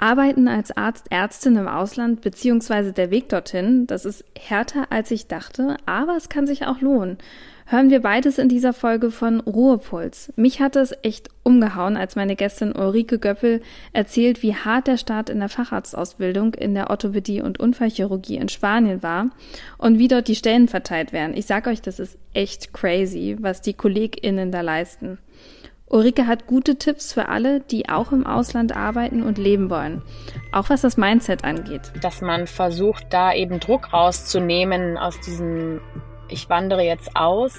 Arbeiten als Arzt, Ärztin im Ausland beziehungsweise der Weg dorthin, das ist härter als ich dachte, aber es kann sich auch lohnen. Hören wir beides in dieser Folge von Ruhepuls. Mich hat es echt umgehauen, als meine Gästin Ulrike Göppel erzählt, wie hart der Start in der Facharztausbildung in der Orthopädie und Unfallchirurgie in Spanien war und wie dort die Stellen verteilt werden. Ich sag euch, das ist echt crazy, was die KollegInnen da leisten. Ulrike hat gute Tipps für alle, die auch im Ausland arbeiten und leben wollen. Auch was das Mindset angeht. Dass man versucht, da eben Druck rauszunehmen aus diesem, ich wandere jetzt aus,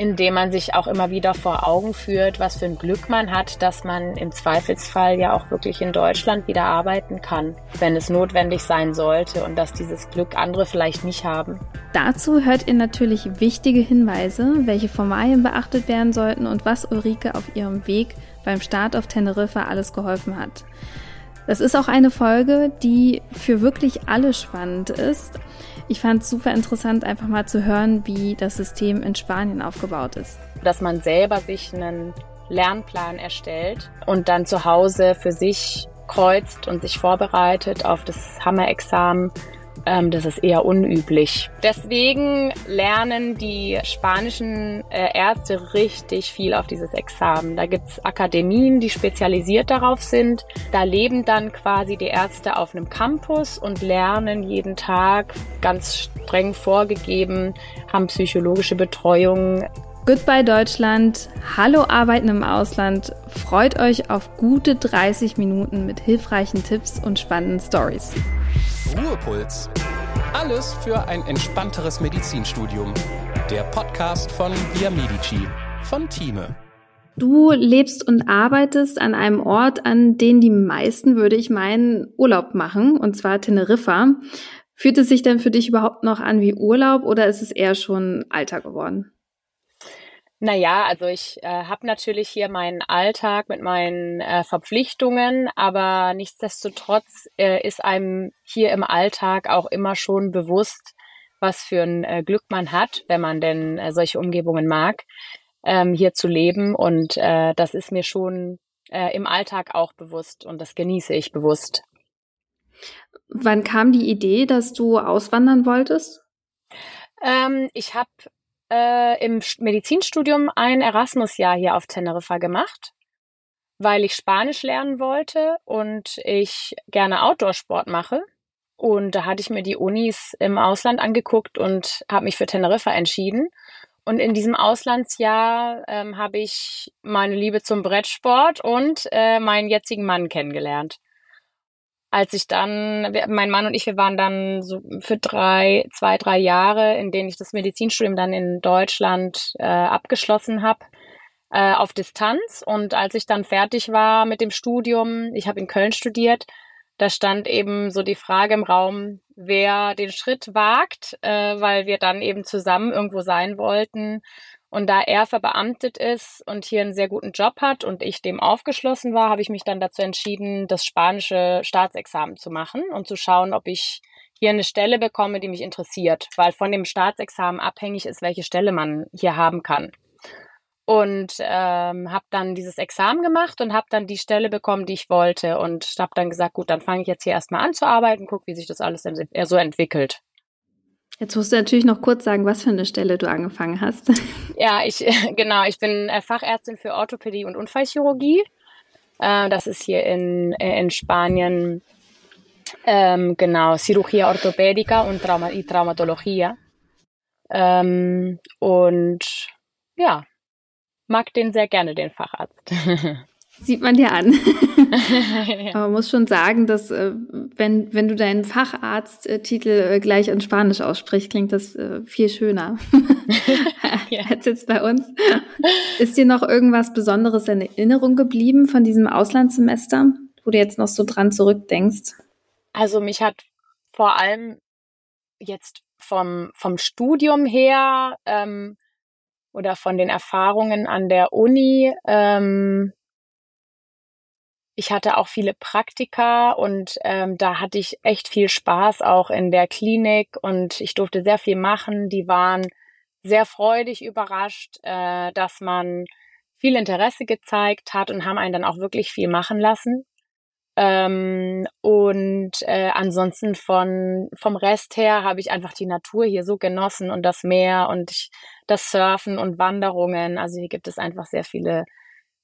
indem man sich auch immer wieder vor Augen führt, was für ein Glück man hat, dass man im Zweifelsfall ja auch wirklich in Deutschland wieder arbeiten kann, wenn es notwendig sein sollte und dass dieses Glück andere vielleicht nicht haben. Dazu hört ihr natürlich wichtige Hinweise, welche Formalien beachtet werden sollten und was Ulrike auf ihrem Weg beim Start auf Teneriffa alles geholfen hat. Das ist auch eine Folge, die für wirklich alle spannend ist. Ich fand es super interessant, einfach mal zu hören, wie das System in Spanien aufgebaut ist. Dass man selber sich einen Lernplan erstellt und dann zu Hause für sich kreuzt und sich vorbereitet auf das Hammer-Examen ähm, das ist eher unüblich. Deswegen lernen die spanischen äh, Ärzte richtig viel auf dieses Examen. Da gibt's Akademien, die spezialisiert darauf sind. Da leben dann quasi die Ärzte auf einem Campus und lernen jeden Tag ganz streng vorgegeben, haben psychologische Betreuung, Goodbye Deutschland, hallo Arbeiten im Ausland, freut euch auf gute 30 Minuten mit hilfreichen Tipps und spannenden Stories. Ruhepuls. Alles für ein entspannteres Medizinstudium. Der Podcast von Via Medici von Thieme. Du lebst und arbeitest an einem Ort, an den die meisten, würde ich meinen, Urlaub machen, und zwar Teneriffa. Fühlt es sich denn für dich überhaupt noch an wie Urlaub oder ist es eher schon Alter geworden? Naja, also ich äh, habe natürlich hier meinen Alltag mit meinen äh, Verpflichtungen, aber nichtsdestotrotz äh, ist einem hier im Alltag auch immer schon bewusst, was für ein äh, Glück man hat, wenn man denn äh, solche Umgebungen mag, ähm, hier zu leben. Und äh, das ist mir schon äh, im Alltag auch bewusst und das genieße ich bewusst. Wann kam die Idee, dass du auswandern wolltest? Ähm, ich habe äh, im Medizinstudium ein Erasmus-Jahr hier auf Teneriffa gemacht, weil ich Spanisch lernen wollte und ich gerne Outdoor-Sport mache. Und da hatte ich mir die Unis im Ausland angeguckt und habe mich für Teneriffa entschieden. Und in diesem Auslandsjahr ähm, habe ich meine Liebe zum Brettsport und äh, meinen jetzigen Mann kennengelernt als ich dann, mein Mann und ich, wir waren dann so für drei, zwei, drei Jahre, in denen ich das Medizinstudium dann in Deutschland äh, abgeschlossen habe, äh, auf Distanz. Und als ich dann fertig war mit dem Studium, ich habe in Köln studiert, da stand eben so die Frage im Raum, wer den Schritt wagt, äh, weil wir dann eben zusammen irgendwo sein wollten. Und da er verbeamtet ist und hier einen sehr guten Job hat und ich dem aufgeschlossen war, habe ich mich dann dazu entschieden, das spanische Staatsexamen zu machen und zu schauen, ob ich hier eine Stelle bekomme, die mich interessiert, weil von dem Staatsexamen abhängig ist, welche Stelle man hier haben kann. Und ähm, habe dann dieses Examen gemacht und habe dann die Stelle bekommen, die ich wollte und habe dann gesagt, gut, dann fange ich jetzt hier erstmal an zu arbeiten, guck, wie sich das alles so entwickelt. Jetzt musst du natürlich noch kurz sagen, was für eine Stelle du angefangen hast. Ja, ich genau, ich bin äh, Fachärztin für Orthopädie und Unfallchirurgie. Äh, das ist hier in, äh, in Spanien ähm, genau Cirugía Ortopédica und Trauma y Traumatología. Ähm, und ja, mag den sehr gerne, den Facharzt. Sieht man dir an. Aber man muss schon sagen, dass äh, wenn, wenn du deinen Facharzttitel äh, gleich in Spanisch aussprichst, klingt das äh, viel schöner als jetzt bei uns. Ist dir noch irgendwas Besonderes in Erinnerung geblieben von diesem Auslandssemester, wo du jetzt noch so dran zurückdenkst? Also mich hat vor allem jetzt vom, vom Studium her ähm, oder von den Erfahrungen an der Uni ähm, ich hatte auch viele Praktika und ähm, da hatte ich echt viel Spaß auch in der Klinik und ich durfte sehr viel machen. Die waren sehr freudig überrascht, äh, dass man viel Interesse gezeigt hat und haben einen dann auch wirklich viel machen lassen. Ähm, und äh, ansonsten von vom Rest her habe ich einfach die Natur hier so genossen und das Meer und ich, das Surfen und Wanderungen. Also hier gibt es einfach sehr viele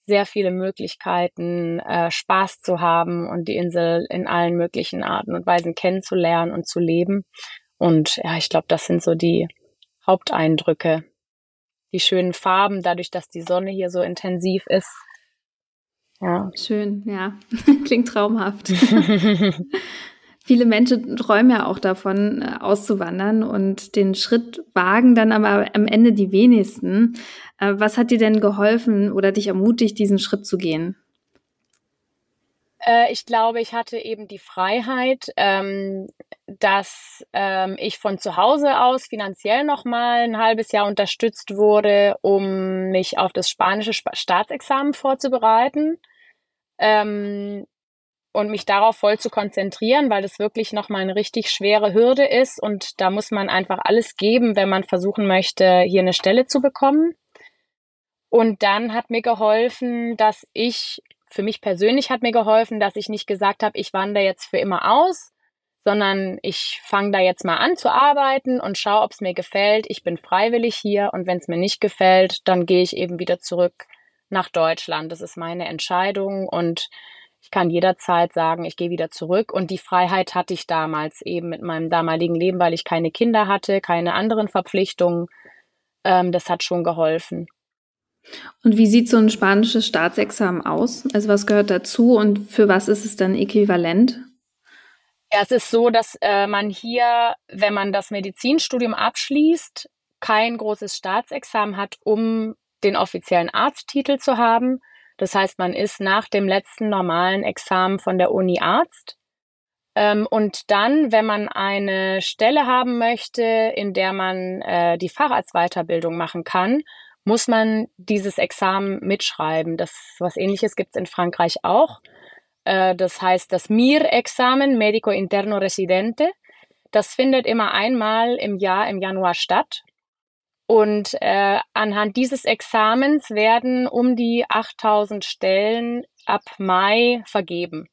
sehr viele Möglichkeiten, äh, Spaß zu haben und die Insel in allen möglichen Arten und Weisen kennenzulernen und zu leben. Und ja, ich glaube, das sind so die Haupteindrücke. Die schönen Farben, dadurch, dass die Sonne hier so intensiv ist. Ja. Schön, ja. Klingt traumhaft. Viele Menschen träumen ja auch davon, äh, auszuwandern und den Schritt wagen dann aber am Ende die wenigsten. Äh, was hat dir denn geholfen oder dich ermutigt, diesen Schritt zu gehen? Äh, ich glaube, ich hatte eben die Freiheit, ähm, dass ähm, ich von zu Hause aus finanziell noch mal ein halbes Jahr unterstützt wurde, um mich auf das spanische Staatsexamen vorzubereiten. Ähm, und mich darauf voll zu konzentrieren, weil das wirklich nochmal eine richtig schwere Hürde ist und da muss man einfach alles geben, wenn man versuchen möchte, hier eine Stelle zu bekommen. Und dann hat mir geholfen, dass ich, für mich persönlich hat mir geholfen, dass ich nicht gesagt habe, ich wandere jetzt für immer aus, sondern ich fange da jetzt mal an zu arbeiten und schaue, ob es mir gefällt. Ich bin freiwillig hier und wenn es mir nicht gefällt, dann gehe ich eben wieder zurück nach Deutschland. Das ist meine Entscheidung und ich kann jederzeit sagen, ich gehe wieder zurück. Und die Freiheit hatte ich damals eben mit meinem damaligen Leben, weil ich keine Kinder hatte, keine anderen Verpflichtungen. Ähm, das hat schon geholfen. Und wie sieht so ein spanisches Staatsexamen aus? Also was gehört dazu und für was ist es dann äquivalent? Ja, es ist so, dass äh, man hier, wenn man das Medizinstudium abschließt, kein großes Staatsexamen hat, um den offiziellen Arzttitel zu haben, das heißt, man ist nach dem letzten normalen Examen von der Uni Arzt. Ähm, und dann, wenn man eine Stelle haben möchte, in der man äh, die Facharztweiterbildung machen kann, muss man dieses Examen mitschreiben. Das was ähnliches gibt es in Frankreich auch. Äh, das heißt das MIR-Examen, Medico Interno Residente. Das findet immer einmal im Jahr im Januar statt. Und äh, anhand dieses Examens werden um die 8000 Stellen ab Mai vergeben.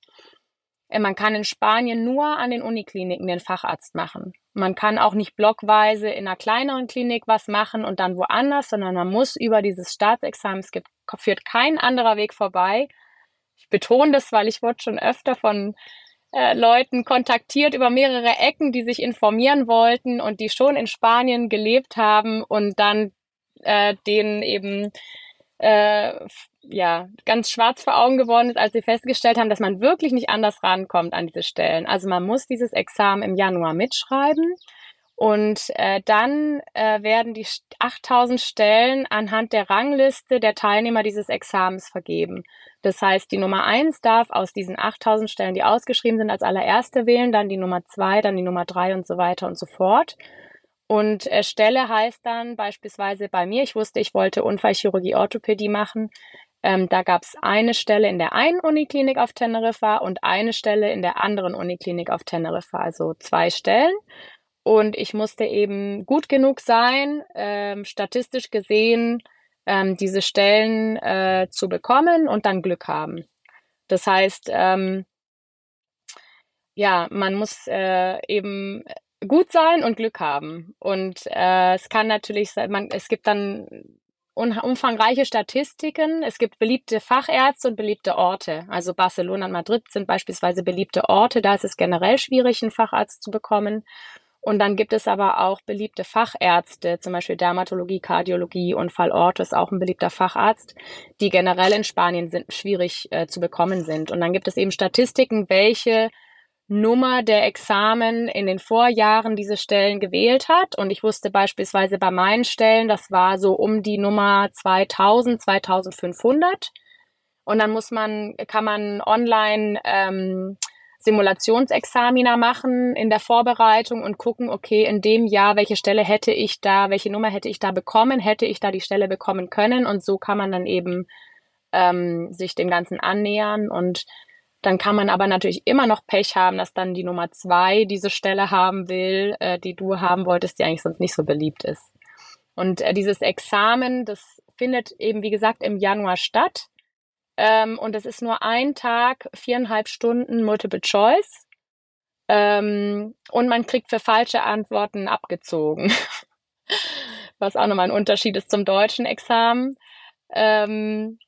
Äh, man kann in Spanien nur an den Unikliniken den Facharzt machen. Man kann auch nicht blockweise in einer kleineren Klinik was machen und dann woanders, sondern man muss über dieses Staatsexamen, es gibt, führt kein anderer Weg vorbei. Ich betone das, weil ich wurde schon öfter von äh, Leuten kontaktiert über mehrere Ecken, die sich informieren wollten und die schon in Spanien gelebt haben und dann äh, denen eben äh, ja ganz schwarz vor Augen geworden ist, als sie festgestellt haben, dass man wirklich nicht anders rankommt an diese Stellen. Also man muss dieses Examen im Januar mitschreiben und äh, dann äh, werden die 8000 Stellen anhand der Rangliste der Teilnehmer dieses Examens vergeben. Das heißt, die Nummer eins darf aus diesen 8000 Stellen, die ausgeschrieben sind, als allererste wählen, dann die Nummer zwei, dann die Nummer drei und so weiter und so fort. Und äh, Stelle heißt dann beispielsweise bei mir, ich wusste, ich wollte Unfallchirurgie Orthopädie machen. Ähm, da gab es eine Stelle in der einen Uniklinik auf Teneriffa und eine Stelle in der anderen Uniklinik auf Teneriffa, also zwei Stellen. Und ich musste eben gut genug sein, ähm, statistisch gesehen, ähm, diese Stellen äh, zu bekommen und dann Glück haben. Das heißt, ähm, ja, man muss äh, eben gut sein und Glück haben. Und äh, es kann natürlich sein, man, es gibt dann umfangreiche Statistiken. Es gibt beliebte Fachärzte und beliebte Orte. Also Barcelona und Madrid sind beispielsweise beliebte Orte. Da ist es generell schwierig, einen Facharzt zu bekommen. Und dann gibt es aber auch beliebte Fachärzte, zum Beispiel Dermatologie, Kardiologie und Fallorto ist auch ein beliebter Facharzt, die generell in Spanien sind, schwierig äh, zu bekommen sind. Und dann gibt es eben Statistiken, welche Nummer der Examen in den Vorjahren diese Stellen gewählt hat. Und ich wusste beispielsweise bei meinen Stellen, das war so um die Nummer 2000, 2500. Und dann muss man, kann man online ähm, Simulationsexamina machen in der Vorbereitung und gucken, okay, in dem Jahr, welche Stelle hätte ich da, welche Nummer hätte ich da bekommen, hätte ich da die Stelle bekommen können und so kann man dann eben ähm, sich dem Ganzen annähern und dann kann man aber natürlich immer noch Pech haben, dass dann die Nummer zwei diese Stelle haben will, äh, die du haben wolltest, die eigentlich sonst nicht so beliebt ist. Und äh, dieses Examen, das findet eben, wie gesagt, im Januar statt. Ähm, und es ist nur ein Tag, viereinhalb Stunden Multiple Choice. Ähm, und man kriegt für falsche Antworten abgezogen. Was auch nochmal ein Unterschied ist zum deutschen Examen. Ähm,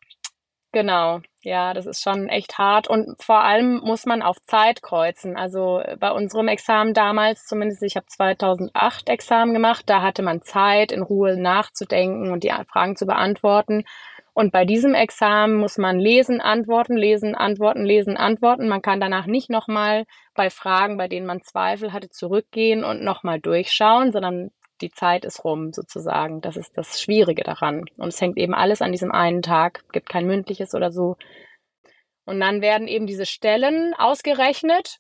genau, ja, das ist schon echt hart. Und vor allem muss man auf Zeit kreuzen. Also bei unserem Examen damals, zumindest ich habe 2008 Examen gemacht, da hatte man Zeit, in Ruhe nachzudenken und die Fragen zu beantworten. Und bei diesem Examen muss man lesen, antworten, lesen, antworten, lesen, antworten. Man kann danach nicht nochmal bei Fragen, bei denen man Zweifel hatte, zurückgehen und nochmal durchschauen, sondern die Zeit ist rum sozusagen. Das ist das Schwierige daran. Und es hängt eben alles an diesem einen Tag, gibt kein mündliches oder so. Und dann werden eben diese Stellen ausgerechnet.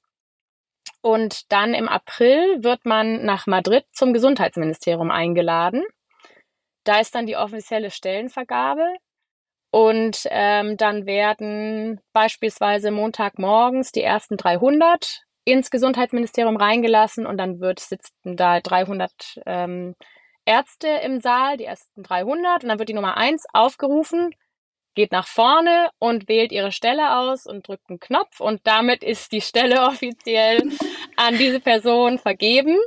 Und dann im April wird man nach Madrid zum Gesundheitsministerium eingeladen. Da ist dann die offizielle Stellenvergabe. Und ähm, dann werden beispielsweise Montagmorgens die ersten 300 ins Gesundheitsministerium reingelassen und dann wird sitzen da 300 ähm, Ärzte im Saal, die ersten 300 und dann wird die Nummer 1 aufgerufen, geht nach vorne und wählt ihre Stelle aus und drückt einen Knopf und damit ist die Stelle offiziell an diese Person vergeben.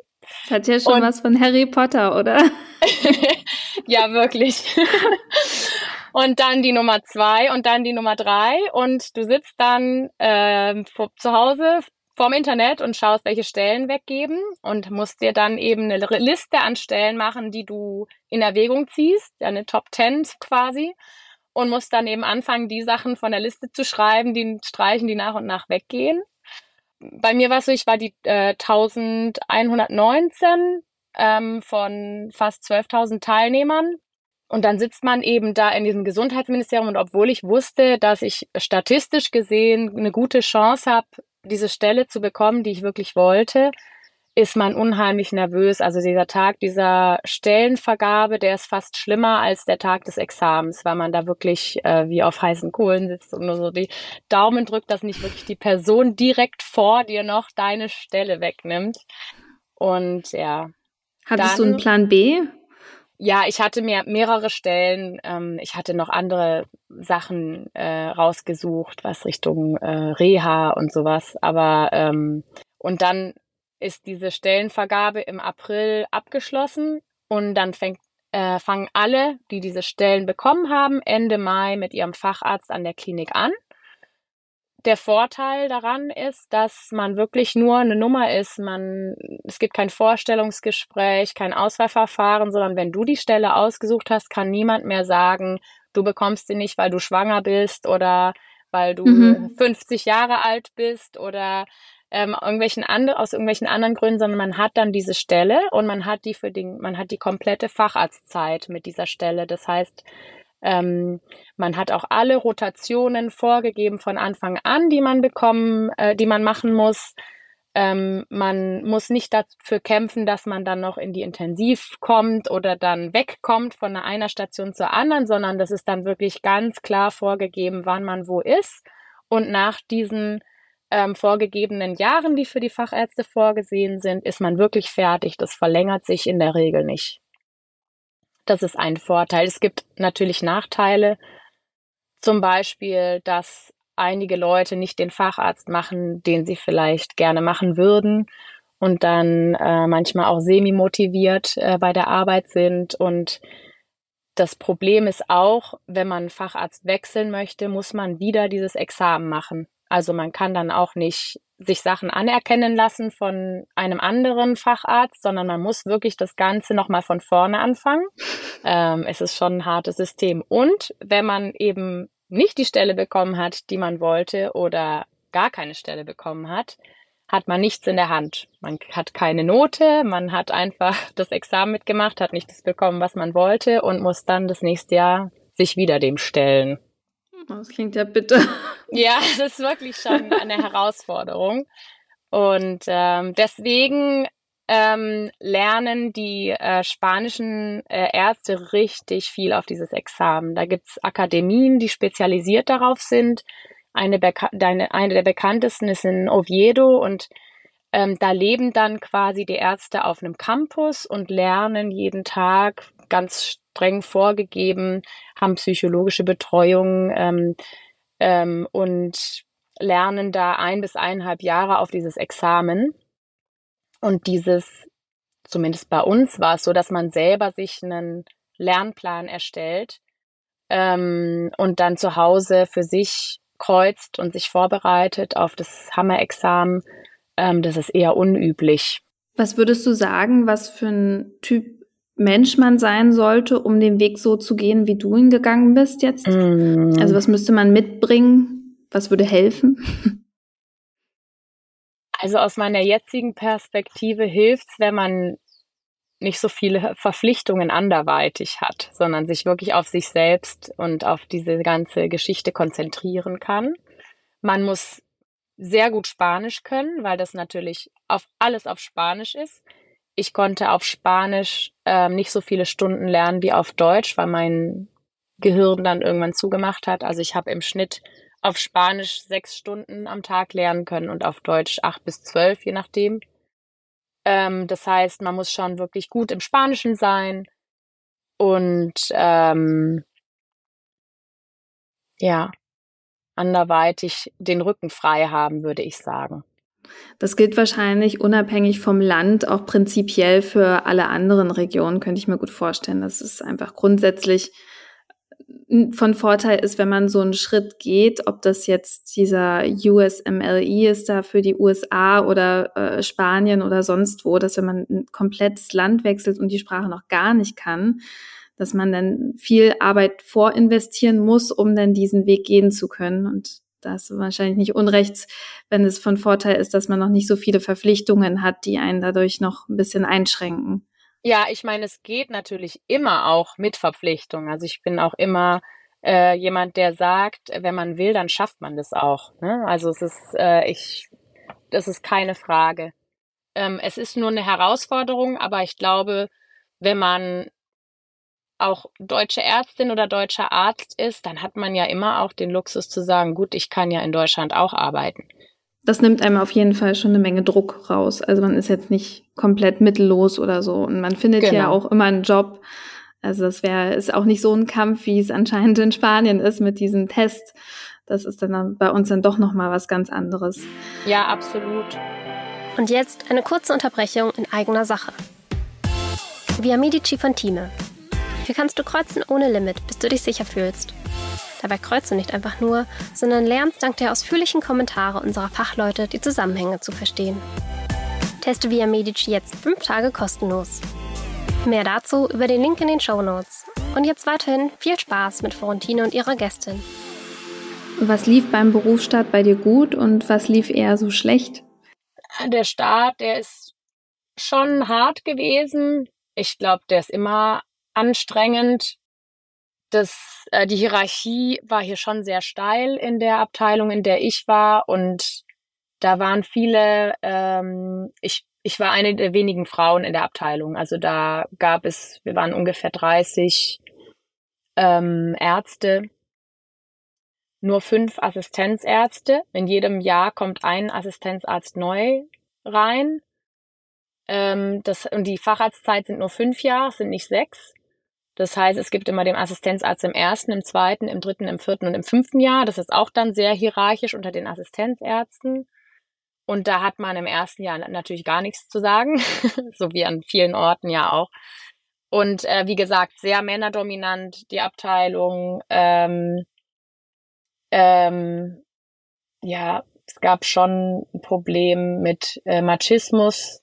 Das hat ja schon und, was von Harry Potter, oder? ja, wirklich. und dann die Nummer zwei und dann die Nummer drei. Und du sitzt dann äh, zu Hause vorm Internet und schaust, welche Stellen weggeben und musst dir dann eben eine Liste an Stellen machen, die du in Erwägung ziehst, eine Top 10 quasi. Und musst dann eben anfangen, die Sachen von der Liste zu schreiben, die streichen, die nach und nach weggehen. Bei mir war es so, ich war die äh, 1119 ähm, von fast 12.000 Teilnehmern und dann sitzt man eben da in diesem Gesundheitsministerium und obwohl ich wusste, dass ich statistisch gesehen eine gute Chance habe, diese Stelle zu bekommen, die ich wirklich wollte, ist man unheimlich nervös. Also dieser Tag dieser Stellenvergabe, der ist fast schlimmer als der Tag des Examens, weil man da wirklich äh, wie auf heißen Kohlen sitzt und nur so die Daumen drückt, dass nicht wirklich die Person direkt vor dir noch deine Stelle wegnimmt. Und ja. Hattest dann, du einen Plan B? Ja, ich hatte mir mehrere Stellen, ähm, ich hatte noch andere Sachen äh, rausgesucht, was Richtung äh, Reha und sowas. Aber ähm, und dann ist diese Stellenvergabe im April abgeschlossen und dann fängt, äh, fangen alle, die diese Stellen bekommen haben, Ende Mai mit ihrem Facharzt an der Klinik an der Vorteil daran ist, dass man wirklich nur eine Nummer ist. Man, es gibt kein Vorstellungsgespräch, kein Auswahlverfahren, sondern wenn du die Stelle ausgesucht hast, kann niemand mehr sagen, du bekommst sie nicht, weil du schwanger bist oder weil du mhm. 50 Jahre alt bist oder ähm, irgendwelchen andre, aus irgendwelchen anderen Gründen, sondern man hat dann diese Stelle und man hat die für den, man hat die komplette Facharztzeit mit dieser Stelle. Das heißt, ähm, man hat auch alle Rotationen vorgegeben von Anfang an, die man bekommen, äh, die man machen muss. Ähm, man muss nicht dafür kämpfen, dass man dann noch in die Intensiv kommt oder dann wegkommt von einer Station zur anderen, sondern das ist dann wirklich ganz klar vorgegeben, wann man wo ist. Und nach diesen ähm, vorgegebenen Jahren, die für die Fachärzte vorgesehen sind, ist man wirklich fertig. Das verlängert sich in der Regel nicht. Das ist ein Vorteil. Es gibt natürlich Nachteile. Zum Beispiel, dass einige Leute nicht den Facharzt machen, den sie vielleicht gerne machen würden und dann äh, manchmal auch semi-motiviert äh, bei der Arbeit sind. Und das Problem ist auch, wenn man Facharzt wechseln möchte, muss man wieder dieses Examen machen. Also man kann dann auch nicht sich Sachen anerkennen lassen von einem anderen Facharzt, sondern man muss wirklich das Ganze nochmal von vorne anfangen. Ähm, es ist schon ein hartes System. Und wenn man eben nicht die Stelle bekommen hat, die man wollte oder gar keine Stelle bekommen hat, hat man nichts in der Hand. Man hat keine Note, man hat einfach das Examen mitgemacht, hat nicht das bekommen, was man wollte und muss dann das nächste Jahr sich wieder dem stellen. Das klingt ja bitter. Ja, es ist wirklich schon eine Herausforderung. Und ähm, deswegen ähm, lernen die äh, spanischen äh, Ärzte richtig viel auf dieses Examen. Da gibt's Akademien, die spezialisiert darauf sind. Eine, eine, eine der bekanntesten ist in Oviedo und ähm, da leben dann quasi die Ärzte auf einem Campus und lernen jeden Tag ganz streng vorgegeben, haben psychologische Betreuung, ähm, ähm, und lernen da ein bis eineinhalb Jahre auf dieses Examen. Und dieses, zumindest bei uns war es so, dass man selber sich einen Lernplan erstellt ähm, und dann zu Hause für sich kreuzt und sich vorbereitet auf das Hammer-Examen. Ähm, das ist eher unüblich. Was würdest du sagen, was für ein Typ Mensch man sein sollte, um den Weg so zu gehen, wie du ihn gegangen bist jetzt? Mm. Also was müsste man mitbringen? Was würde helfen? Also aus meiner jetzigen Perspektive hilft's, wenn man nicht so viele Verpflichtungen anderweitig hat, sondern sich wirklich auf sich selbst und auf diese ganze Geschichte konzentrieren kann. Man muss sehr gut Spanisch können, weil das natürlich auf alles auf Spanisch ist. Ich konnte auf Spanisch ähm, nicht so viele Stunden lernen wie auf Deutsch, weil mein Gehirn dann irgendwann zugemacht hat. Also ich habe im Schnitt auf Spanisch sechs Stunden am Tag lernen können und auf Deutsch acht bis zwölf, je nachdem. Ähm, das heißt, man muss schon wirklich gut im Spanischen sein und ähm, ja, anderweitig den Rücken frei haben, würde ich sagen. Das gilt wahrscheinlich unabhängig vom Land, auch prinzipiell für alle anderen Regionen, könnte ich mir gut vorstellen. Das ist einfach grundsätzlich von Vorteil ist, wenn man so einen Schritt geht, ob das jetzt dieser USMLE ist da für die USA oder äh, Spanien oder sonst wo, dass wenn man ein komplettes Land wechselt und die Sprache noch gar nicht kann, dass man dann viel Arbeit vorinvestieren muss, um dann diesen Weg gehen zu können. Und da ist wahrscheinlich nicht unrechts, wenn es von Vorteil ist, dass man noch nicht so viele Verpflichtungen hat, die einen dadurch noch ein bisschen einschränken. Ja, ich meine, es geht natürlich immer auch mit Verpflichtung. Also ich bin auch immer äh, jemand, der sagt, wenn man will, dann schafft man das auch. Ne? Also es ist, äh, ich, das ist keine Frage. Ähm, es ist nur eine Herausforderung, aber ich glaube, wenn man auch deutsche Ärztin oder deutscher Arzt ist, dann hat man ja immer auch den Luxus zu sagen, gut, ich kann ja in Deutschland auch arbeiten das nimmt einem auf jeden Fall schon eine Menge Druck raus. Also man ist jetzt nicht komplett mittellos oder so. Und man findet genau. ja auch immer einen Job. Also das wäre, ist auch nicht so ein Kampf, wie es anscheinend in Spanien ist mit diesem Test. Das ist dann bei uns dann doch nochmal was ganz anderes. Ja, absolut. Und jetzt eine kurze Unterbrechung in eigener Sache. Via Medici von Time. Hier kannst du kreuzen ohne Limit, bis du dich sicher fühlst. Dabei kreuzt du nicht einfach nur, sondern lernst dank der ausführlichen Kommentare unserer Fachleute die Zusammenhänge zu verstehen. Teste Via Medici jetzt fünf Tage kostenlos. Mehr dazu über den Link in den Show Notes. Und jetzt weiterhin viel Spaß mit Florentine und ihrer Gästin. Was lief beim Berufsstart bei dir gut und was lief eher so schlecht? Der Start, der ist schon hart gewesen. Ich glaube, der ist immer anstrengend das, äh, die Hierarchie war hier schon sehr steil in der Abteilung, in der ich war. Und da waren viele, ähm, ich, ich war eine der wenigen Frauen in der Abteilung. Also da gab es, wir waren ungefähr 30 ähm, Ärzte, nur fünf Assistenzärzte. In jedem Jahr kommt ein Assistenzarzt neu rein. Ähm, das, und die Facharztzeit sind nur fünf Jahre, sind nicht sechs. Das heißt, es gibt immer den Assistenzarzt im ersten, im zweiten, im dritten, im vierten und im fünften Jahr. Das ist auch dann sehr hierarchisch unter den Assistenzärzten. Und da hat man im ersten Jahr natürlich gar nichts zu sagen, so wie an vielen Orten ja auch. Und äh, wie gesagt, sehr männerdominant die Abteilung. Ähm, ähm, ja, es gab schon ein Problem mit äh, Machismus.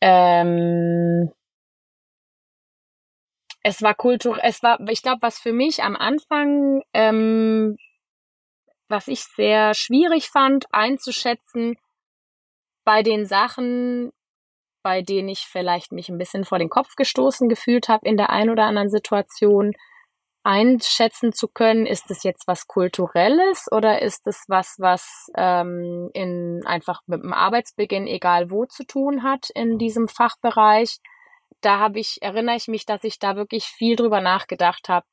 Ähm, es war Kultur, es war, ich glaube, was für mich am Anfang, ähm, was ich sehr schwierig fand einzuschätzen, bei den Sachen, bei denen ich vielleicht mich ein bisschen vor den Kopf gestoßen gefühlt habe in der einen oder anderen Situation, einschätzen zu können, ist es jetzt was Kulturelles oder ist es was, was ähm, in einfach mit dem Arbeitsbeginn egal wo zu tun hat in diesem Fachbereich da habe ich, erinnere ich mich, dass ich da wirklich viel drüber nachgedacht habe,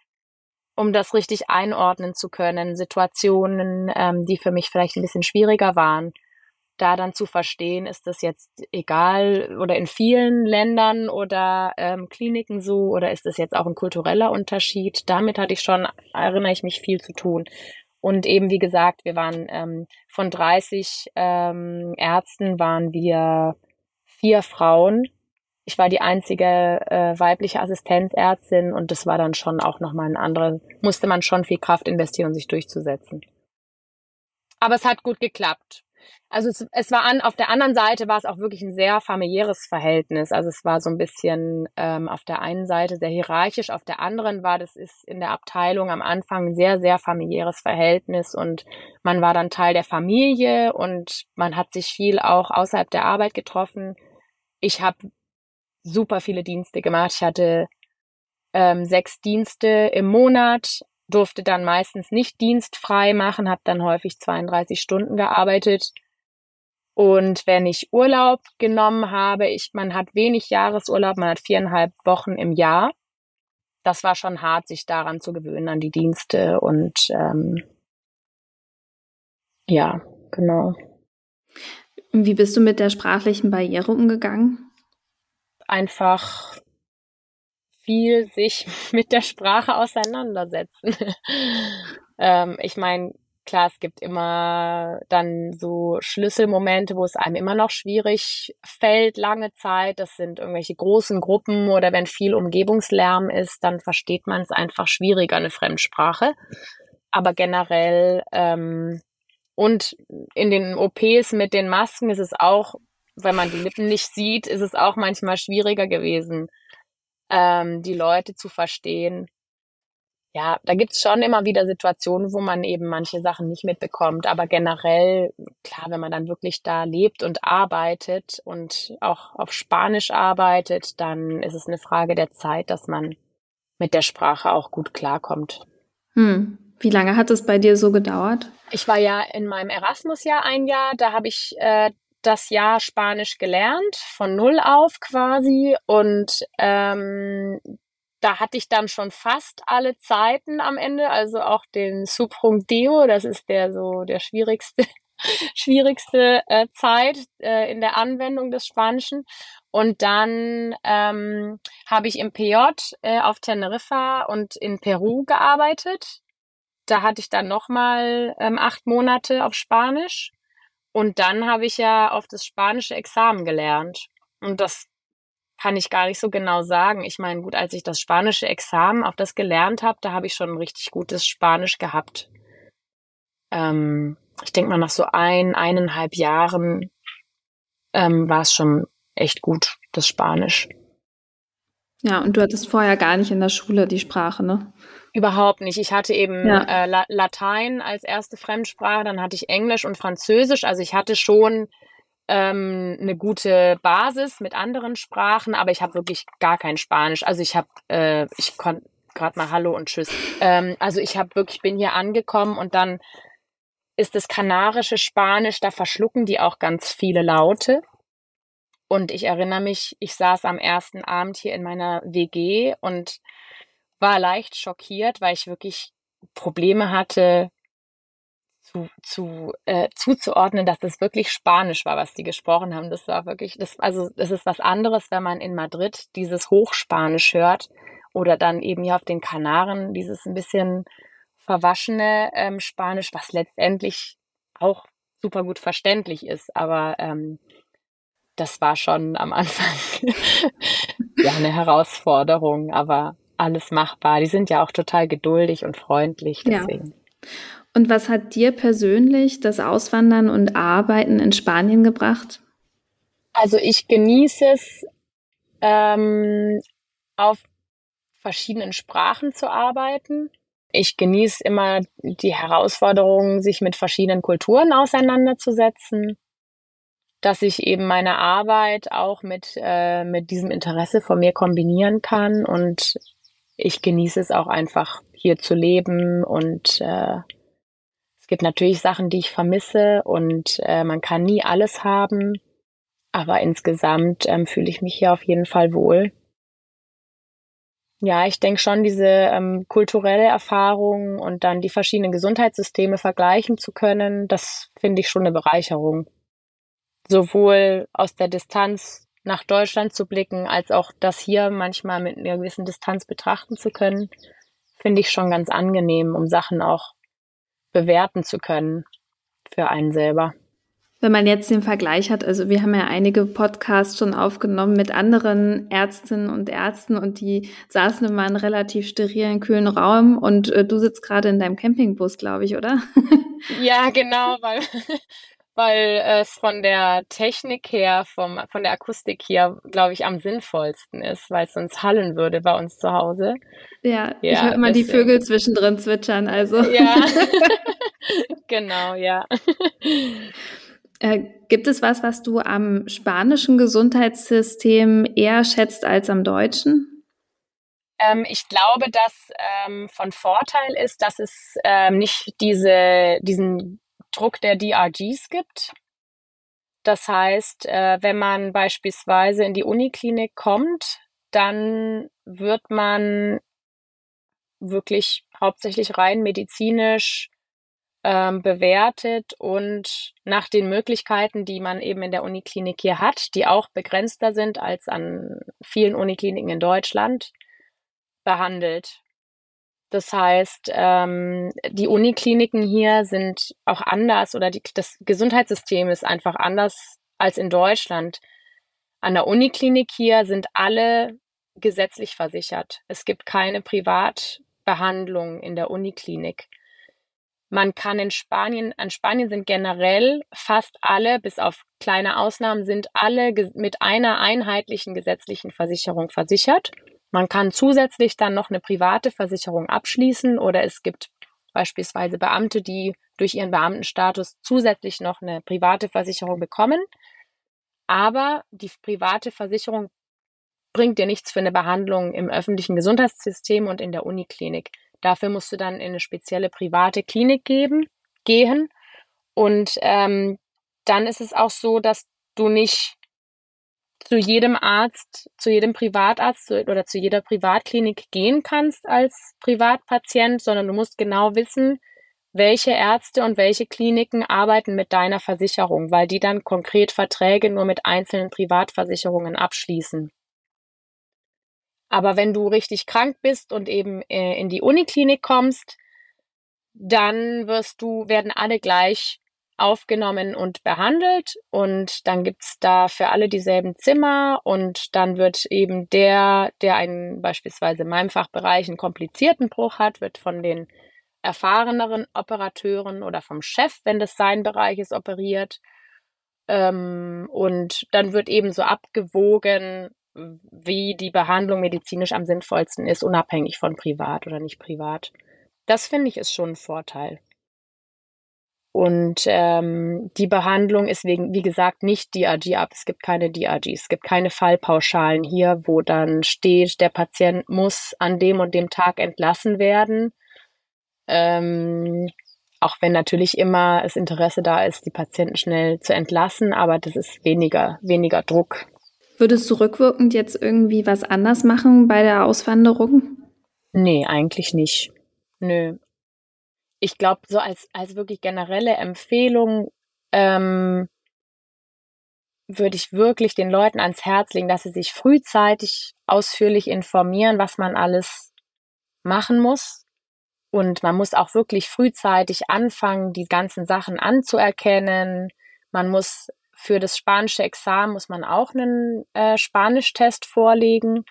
um das richtig einordnen zu können, Situationen, ähm, die für mich vielleicht ein bisschen schwieriger waren, da dann zu verstehen, ist das jetzt egal oder in vielen Ländern oder ähm, Kliniken so oder ist das jetzt auch ein kultureller Unterschied? Damit hatte ich schon, erinnere ich mich, viel zu tun. und eben, wie gesagt, wir waren ähm, von 30 ähm, Ärzten waren wir vier Frauen. Ich war die einzige äh, weibliche Assistenzärztin und das war dann schon auch nochmal ein anderer, musste man schon viel Kraft investieren, um sich durchzusetzen. Aber es hat gut geklappt. Also es, es war an, auf der anderen Seite war es auch wirklich ein sehr familiäres Verhältnis. Also es war so ein bisschen ähm, auf der einen Seite sehr hierarchisch, auf der anderen war das ist in der Abteilung am Anfang ein sehr, sehr familiäres Verhältnis und man war dann Teil der Familie und man hat sich viel auch außerhalb der Arbeit getroffen. Ich habe super viele Dienste gemacht. Ich hatte ähm, sechs Dienste im Monat, durfte dann meistens nicht dienstfrei machen, habe dann häufig 32 Stunden gearbeitet und wenn ich Urlaub genommen habe, ich, man hat wenig Jahresurlaub, man hat viereinhalb Wochen im Jahr. Das war schon hart, sich daran zu gewöhnen, an die Dienste und ähm, ja, genau. Wie bist du mit der sprachlichen Barriere umgegangen? Einfach viel sich mit der Sprache auseinandersetzen. ähm, ich meine, Klar, es gibt immer dann so Schlüsselmomente, wo es einem immer noch schwierig fällt, lange Zeit. Das sind irgendwelche großen Gruppen oder wenn viel Umgebungslärm ist, dann versteht man es einfach schwieriger, eine Fremdsprache. Aber generell ähm, und in den OPs mit den Masken ist es auch, wenn man die Lippen nicht sieht, ist es auch manchmal schwieriger gewesen, ähm, die Leute zu verstehen ja, da gibt's schon immer wieder Situationen, wo man eben manche Sachen nicht mitbekommt. Aber generell, klar, wenn man dann wirklich da lebt und arbeitet und auch auf Spanisch arbeitet, dann ist es eine Frage der Zeit, dass man mit der Sprache auch gut klarkommt. Hm. Wie lange hat es bei dir so gedauert? Ich war ja in meinem Erasmus-Jahr ein Jahr, da habe ich äh, das Jahr Spanisch gelernt, von null auf quasi. Und ähm, da hatte ich dann schon fast alle Zeiten am Ende, also auch den Subprung Deo, das ist der so der schwierigste, schwierigste äh, Zeit äh, in der Anwendung des Spanischen. Und dann ähm, habe ich im PJ äh, auf Teneriffa und in Peru gearbeitet. Da hatte ich dann nochmal ähm, acht Monate auf Spanisch. Und dann habe ich ja auf das spanische Examen gelernt. Und das kann ich gar nicht so genau sagen. Ich meine, gut, als ich das spanische Examen auf das gelernt habe, da habe ich schon ein richtig gutes Spanisch gehabt. Ähm, ich denke mal, nach so ein, eineinhalb Jahren ähm, war es schon echt gut, das Spanisch. Ja, und du hattest vorher gar nicht in der Schule die Sprache, ne? Überhaupt nicht. Ich hatte eben ja. äh, Latein als erste Fremdsprache, dann hatte ich Englisch und Französisch. Also ich hatte schon ähm, eine gute Basis mit anderen Sprachen, aber ich habe wirklich gar kein Spanisch. Also ich habe, äh, ich konnte gerade mal Hallo und Tschüss. Ähm, also ich habe wirklich, bin hier angekommen und dann ist das kanarische Spanisch, da verschlucken die auch ganz viele Laute. Und ich erinnere mich, ich saß am ersten Abend hier in meiner WG und war leicht schockiert, weil ich wirklich Probleme hatte, zu, zu, äh, zuzuordnen, dass es wirklich Spanisch war, was die gesprochen haben. Das war wirklich, das, also es ist was anderes, wenn man in Madrid dieses Hochspanisch hört oder dann eben hier auf den Kanaren dieses ein bisschen verwaschene ähm, Spanisch, was letztendlich auch super gut verständlich ist. Aber ähm, das war schon am Anfang ja eine Herausforderung, aber alles machbar. Die sind ja auch total geduldig und freundlich. Deswegen. Ja. Und was hat dir persönlich das Auswandern und Arbeiten in Spanien gebracht? Also ich genieße es, ähm, auf verschiedenen Sprachen zu arbeiten. Ich genieße immer die Herausforderung, sich mit verschiedenen Kulturen auseinanderzusetzen, dass ich eben meine Arbeit auch mit, äh, mit diesem Interesse von mir kombinieren kann und ich genieße es auch einfach hier zu leben und äh, es gibt natürlich Sachen, die ich vermisse und äh, man kann nie alles haben. Aber insgesamt ähm, fühle ich mich hier auf jeden Fall wohl. Ja, ich denke schon, diese ähm, kulturelle Erfahrung und dann die verschiedenen Gesundheitssysteme vergleichen zu können, das finde ich schon eine Bereicherung. Sowohl aus der Distanz nach Deutschland zu blicken, als auch das hier manchmal mit einer gewissen Distanz betrachten zu können, finde ich schon ganz angenehm, um Sachen auch bewerten zu können für einen selber. Wenn man jetzt den Vergleich hat, also wir haben ja einige Podcasts schon aufgenommen mit anderen Ärztinnen und Ärzten und die saßen immer in einem relativ sterilen, kühlen Raum und äh, du sitzt gerade in deinem Campingbus, glaube ich, oder? Ja, genau, weil, weil es von der Technik her, vom, von der Akustik her, glaube ich, am sinnvollsten ist, weil es sonst hallen würde bei uns zu Hause. Ja, ja ich höre immer die Vögel zwischendrin zwitschern, also. Ja, genau, ja. Äh, gibt es was, was du am spanischen Gesundheitssystem eher schätzt als am deutschen? Ähm, ich glaube, dass ähm, von Vorteil ist, dass es ähm, nicht diese, diesen Druck der DRGs gibt. Das heißt, äh, wenn man beispielsweise in die Uniklinik kommt, dann wird man wirklich hauptsächlich rein medizinisch ähm, bewertet und nach den Möglichkeiten, die man eben in der Uniklinik hier hat, die auch begrenzter sind als an vielen Unikliniken in Deutschland, behandelt. Das heißt, ähm, die Unikliniken hier sind auch anders oder die, das Gesundheitssystem ist einfach anders als in Deutschland. An der Uniklinik hier sind alle gesetzlich versichert. Es gibt keine Privatbehandlung in der Uniklinik. Man kann in Spanien, an Spanien sind generell fast alle, bis auf kleine Ausnahmen, sind alle mit einer einheitlichen gesetzlichen Versicherung versichert. Man kann zusätzlich dann noch eine private Versicherung abschließen oder es gibt beispielsweise Beamte, die durch ihren Beamtenstatus zusätzlich noch eine private Versicherung bekommen. Aber die private Versicherung bringt dir nichts für eine Behandlung im öffentlichen Gesundheitssystem und in der Uniklinik. Dafür musst du dann in eine spezielle private Klinik geben, gehen. Und ähm, dann ist es auch so, dass du nicht zu jedem Arzt, zu jedem Privatarzt oder zu jeder Privatklinik gehen kannst als Privatpatient, sondern du musst genau wissen, welche Ärzte und welche Kliniken arbeiten mit deiner Versicherung, weil die dann konkret Verträge nur mit einzelnen Privatversicherungen abschließen. Aber wenn du richtig krank bist und eben äh, in die Uniklinik kommst, dann wirst du, werden alle gleich aufgenommen und behandelt und dann gibt's da für alle dieselben Zimmer und dann wird eben der, der einen beispielsweise in meinem Fachbereich einen komplizierten Bruch hat, wird von den erfahreneren Operateuren oder vom Chef, wenn das sein Bereich ist, operiert. Ähm, und dann wird eben so abgewogen, wie die Behandlung medizinisch am sinnvollsten ist, unabhängig von privat oder nicht privat. Das finde ich ist schon ein Vorteil. Und ähm, die Behandlung ist wegen, wie gesagt, nicht DRG ab. Es gibt keine DRGs. Es gibt keine Fallpauschalen hier, wo dann steht, der Patient muss an dem und dem Tag entlassen werden. Ähm, auch wenn natürlich immer das Interesse da ist, die Patienten schnell zu entlassen, aber das ist weniger, weniger Druck Würdest du rückwirkend jetzt irgendwie was anders machen bei der Auswanderung? Nee, eigentlich nicht. Nö. Ich glaube, so als, als wirklich generelle Empfehlung ähm, würde ich wirklich den Leuten ans Herz legen, dass sie sich frühzeitig ausführlich informieren, was man alles machen muss. Und man muss auch wirklich frühzeitig anfangen, die ganzen Sachen anzuerkennen. Man muss für das spanische Examen muss man auch einen äh, Spanisch-Test vorlegen,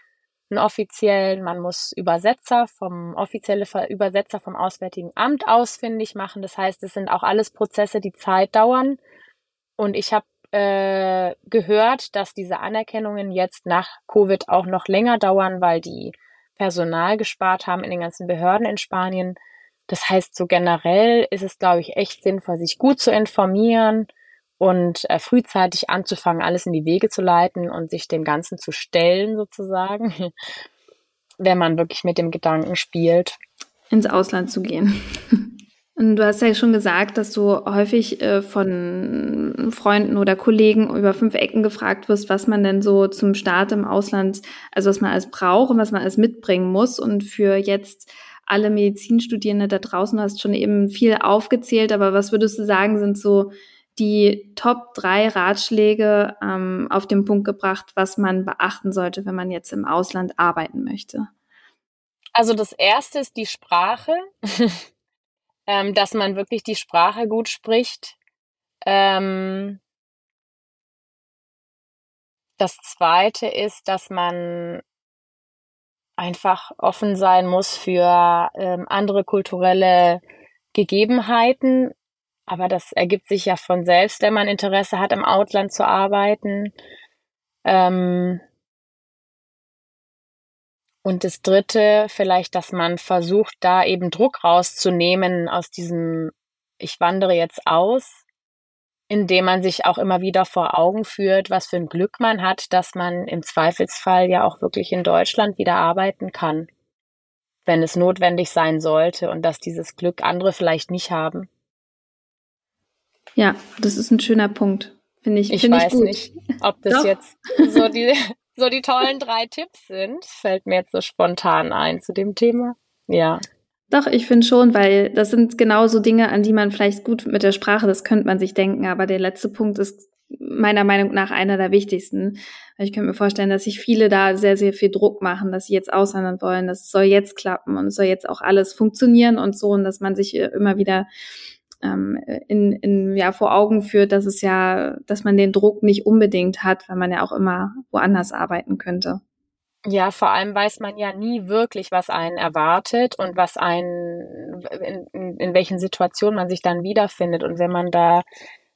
einen offiziellen. Man muss Übersetzer vom offizielle Übersetzer vom Auswärtigen Amt ausfindig machen. Das heißt, es sind auch alles Prozesse, die Zeit dauern. Und ich habe äh, gehört, dass diese Anerkennungen jetzt nach Covid auch noch länger dauern, weil die Personal gespart haben in den ganzen Behörden in Spanien. Das heißt, so generell ist es, glaube ich, echt sinnvoll, sich gut zu informieren, und äh, frühzeitig anzufangen, alles in die Wege zu leiten und sich dem Ganzen zu stellen, sozusagen, wenn man wirklich mit dem Gedanken spielt. Ins Ausland zu gehen. Und du hast ja schon gesagt, dass du häufig äh, von Freunden oder Kollegen über fünf Ecken gefragt wirst, was man denn so zum Start im Ausland, also was man alles braucht und was man alles mitbringen muss. Und für jetzt alle Medizinstudierende da draußen, du hast schon eben viel aufgezählt, aber was würdest du sagen, sind so die Top drei Ratschläge ähm, auf den Punkt gebracht, was man beachten sollte, wenn man jetzt im Ausland arbeiten möchte? Also das erste ist die Sprache. ähm, dass man wirklich die Sprache gut spricht. Ähm, das Zweite ist, dass man einfach offen sein muss für ähm, andere kulturelle Gegebenheiten. Aber das ergibt sich ja von selbst, wenn man Interesse hat, im Outland zu arbeiten. Ähm und das Dritte, vielleicht, dass man versucht, da eben Druck rauszunehmen aus diesem, ich wandere jetzt aus, indem man sich auch immer wieder vor Augen führt, was für ein Glück man hat, dass man im Zweifelsfall ja auch wirklich in Deutschland wieder arbeiten kann, wenn es notwendig sein sollte und dass dieses Glück andere vielleicht nicht haben. Ja, das ist ein schöner Punkt. Finde ich. Ich find weiß ich nicht, ob das Doch. jetzt so die, so die tollen drei Tipps sind. Fällt mir jetzt so spontan ein zu dem Thema. Ja. Doch, ich finde schon, weil das sind genau so Dinge, an die man vielleicht gut mit der Sprache, das könnte man sich denken, aber der letzte Punkt ist meiner Meinung nach einer der wichtigsten. Ich könnte mir vorstellen, dass sich viele da sehr, sehr viel Druck machen, dass sie jetzt auswandern wollen, das soll jetzt klappen und es soll jetzt auch alles funktionieren und so und dass man sich immer wieder ähm, in, in, ja, vor Augen führt, dass es ja, dass man den Druck nicht unbedingt hat, weil man ja auch immer woanders arbeiten könnte. Ja, vor allem weiß man ja nie wirklich, was einen erwartet und was einen, in, in, in welchen Situationen man sich dann wiederfindet. Und wenn man da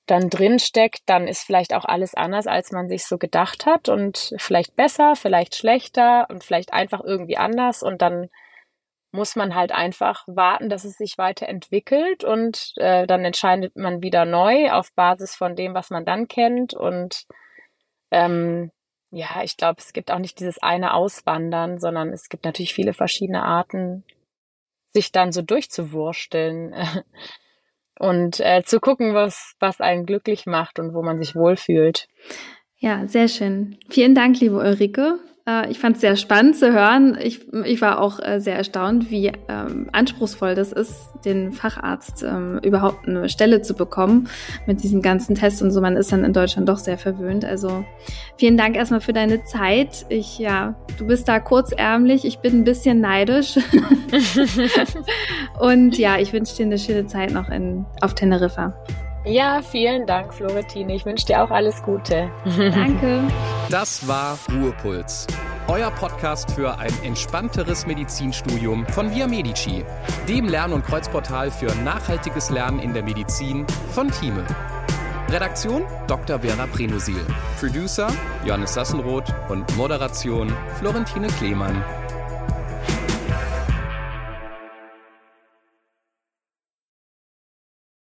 dann drin steckt, dann ist vielleicht auch alles anders, als man sich so gedacht hat und vielleicht besser, vielleicht schlechter und vielleicht einfach irgendwie anders und dann muss man halt einfach warten, dass es sich weiterentwickelt und äh, dann entscheidet man wieder neu auf Basis von dem, was man dann kennt und ähm, ja, ich glaube, es gibt auch nicht dieses eine Auswandern, sondern es gibt natürlich viele verschiedene Arten, sich dann so durchzuwursteln und äh, zu gucken, was, was einen glücklich macht und wo man sich wohlfühlt. Ja, sehr schön. Vielen Dank, liebe Ulrike. Äh, ich fand es sehr spannend zu hören. Ich, ich war auch äh, sehr erstaunt, wie ähm, anspruchsvoll das ist, den Facharzt ähm, überhaupt eine Stelle zu bekommen mit diesem ganzen Test und so. Man ist dann in Deutschland doch sehr verwöhnt. Also vielen Dank erstmal für deine Zeit. Ich, ja, du bist da kurzärmlich. Ich bin ein bisschen neidisch. und ja, ich wünsche dir eine schöne Zeit noch in, auf Teneriffa. Ja, vielen Dank, Florentine. Ich wünsche dir auch alles Gute. Danke. Das war Ruhepuls. Euer Podcast für ein entspannteres Medizinstudium von Via Medici, dem Lern- und Kreuzportal für nachhaltiges Lernen in der Medizin von Thieme. Redaktion Dr. Vera Prenosil. Producer Johannes Sassenroth und Moderation Florentine Klemann.